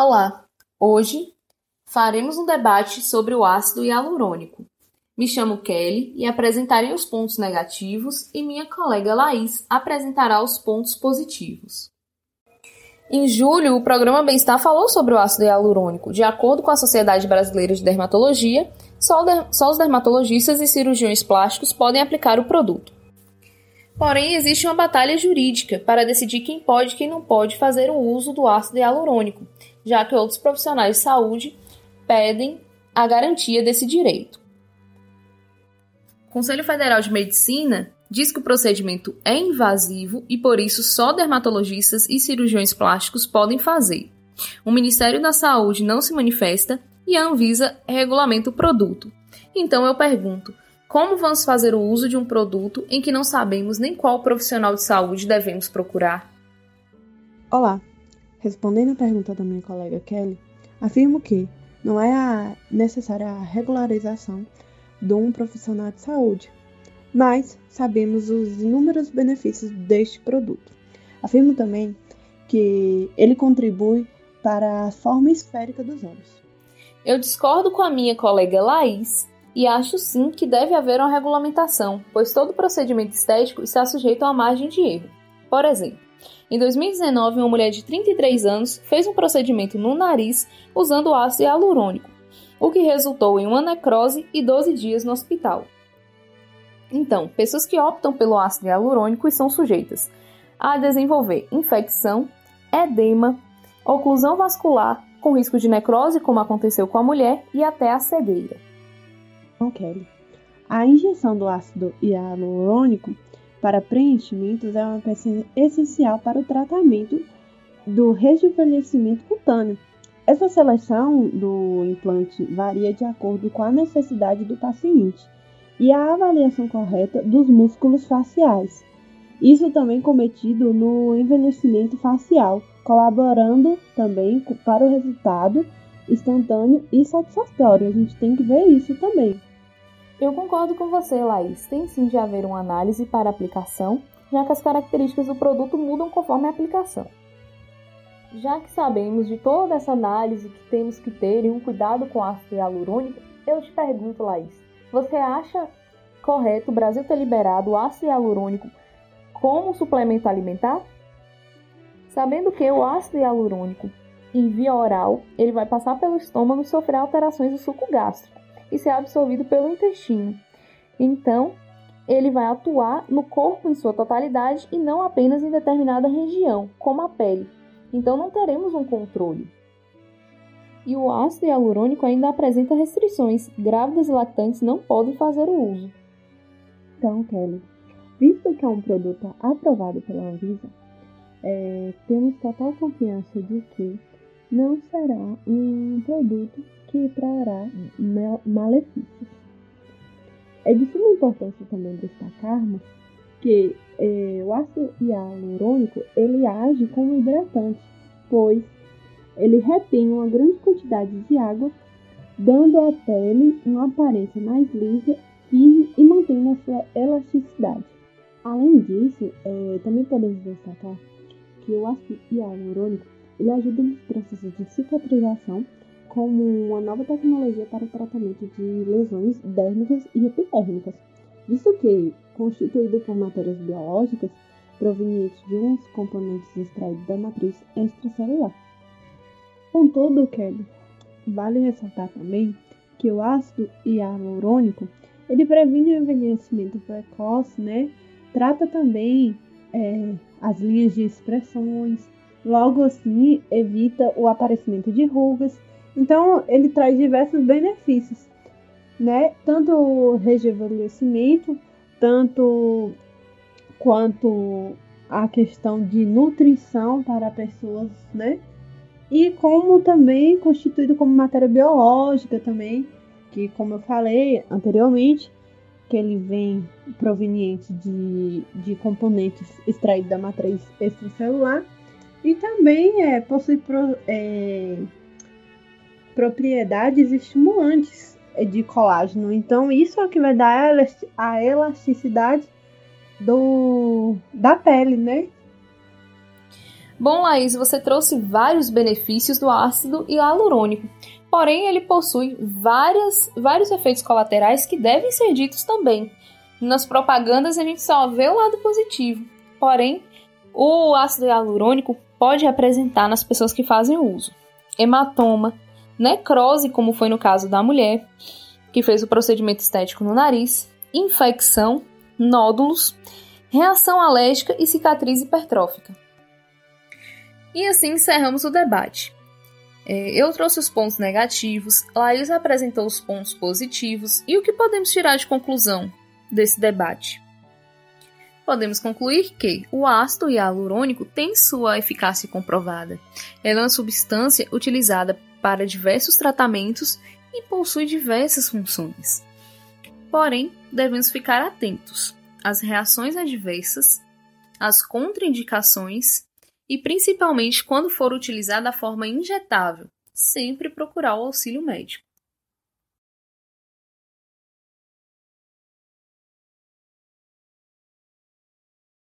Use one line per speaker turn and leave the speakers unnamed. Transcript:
Olá! Hoje faremos um debate sobre o ácido hialurônico. Me chamo Kelly e apresentarei os pontos negativos e minha colega Laís apresentará os pontos positivos. Em julho, o programa Bem-Estar falou sobre o ácido hialurônico. De acordo com a Sociedade Brasileira de Dermatologia, só, só os dermatologistas e cirurgiões plásticos podem aplicar o produto. Porém, existe uma batalha jurídica para decidir quem pode e quem não pode fazer o uso do ácido hialurônico, já que outros profissionais de saúde pedem a garantia desse direito. O Conselho Federal de Medicina diz que o procedimento é invasivo e por isso só dermatologistas e cirurgiões plásticos podem fazer. O Ministério da Saúde não se manifesta e a Anvisa regulamenta o produto. Então eu pergunto: como vamos fazer o uso de um produto em que não sabemos nem qual profissional de saúde devemos procurar?
Olá, Respondendo à pergunta da minha colega Kelly, afirmo que não é necessária a regularização de um profissional de saúde, mas sabemos os inúmeros benefícios deste produto. Afirmo também que ele contribui para a forma esférica dos olhos.
Eu discordo com a minha colega Laís e acho sim que deve haver uma regulamentação, pois todo procedimento estético está sujeito a uma margem de erro. Por exemplo, em 2019, uma mulher de 33 anos fez um procedimento no nariz usando ácido hialurônico, o que resultou em uma necrose e 12 dias no hospital. Então, pessoas que optam pelo ácido hialurônico estão sujeitas a desenvolver infecção, edema, oclusão vascular, com risco de necrose, como aconteceu com a mulher, e até a cegueira.
Kelly. A injeção do ácido hialurônico para preenchimentos é uma peça essencial para o tratamento do rejuvenescimento cutâneo. Essa seleção do implante varia de acordo com a necessidade do paciente e a avaliação correta dos músculos faciais. Isso também cometido no envelhecimento facial, colaborando também para o resultado instantâneo e satisfatório. A gente tem que ver isso também.
Eu concordo com você, Laís. Tem sim de haver uma análise para aplicação, já que as características do produto mudam conforme a aplicação. Já que sabemos de toda essa análise que temos que ter e um cuidado com ácido hialurônico, eu te pergunto, Laís, você acha correto o Brasil ter liberado o ácido hialurônico como suplemento alimentar? Sabendo que o ácido hialurônico em via oral, ele vai passar pelo estômago e sofrer alterações do suco gástrico e ser absorvido pelo intestino. Então, ele vai atuar no corpo em sua totalidade e não apenas em determinada região, como a pele. Então, não teremos um controle. E o ácido hialurônico ainda apresenta restrições. Grávidas e lactantes não podem fazer o uso.
Então, Kelly, visto que é um produto aprovado pela Anvisa, é, temos total confiança de que não será um produto que trará malefícios. É de suma importância também destacarmos que eh, o ácido hialurônico ele age como hidratante, pois ele retém uma grande quantidade de água, dando à pele uma aparência mais lisa, firme e mantendo a sua elasticidade. Além disso, eh, também podemos destacar que o ácido hialurônico ele ajuda nos processos de cicatrização como uma nova tecnologia para o tratamento de lesões dérmicas e epidérmicas, visto que, constituído por matérias biológicas provenientes de uns componentes extraídos da matriz extracelular. Contudo, Kelly, vale ressaltar também que o ácido hialurônico ele previne o envelhecimento precoce, né? Trata também é, as linhas de expressões, logo assim evita o aparecimento de rugas então, ele traz diversos benefícios, né? Tanto o rejuvenescimento, tanto quanto a questão de nutrição para pessoas, né? E como também constituído como matéria biológica também, que como eu falei anteriormente, que ele vem proveniente de, de componentes extraídos da matriz extracelular e também é, possui pro, é, propriedades estimulantes de colágeno. Então, isso é o que vai dar a elasticidade do, da pele, né?
Bom, Laís, você trouxe vários benefícios do ácido hialurônico, porém ele possui várias, vários efeitos colaterais que devem ser ditos também. Nas propagandas a gente só vê o lado positivo, porém o ácido hialurônico pode apresentar nas pessoas que fazem uso hematoma, necrose, como foi no caso da mulher que fez o procedimento estético no nariz, infecção, nódulos, reação alérgica e cicatriz hipertrófica. E assim encerramos o debate. É, eu trouxe os pontos negativos, Laís apresentou os pontos positivos e o que podemos tirar de conclusão desse debate? Podemos concluir que o ácido hialurônico tem sua eficácia comprovada. Ela é uma substância utilizada para diversos tratamentos e possui diversas funções. Porém, devemos ficar atentos às reações adversas, às contraindicações e principalmente quando for utilizada a forma injetável, sempre procurar o auxílio médico.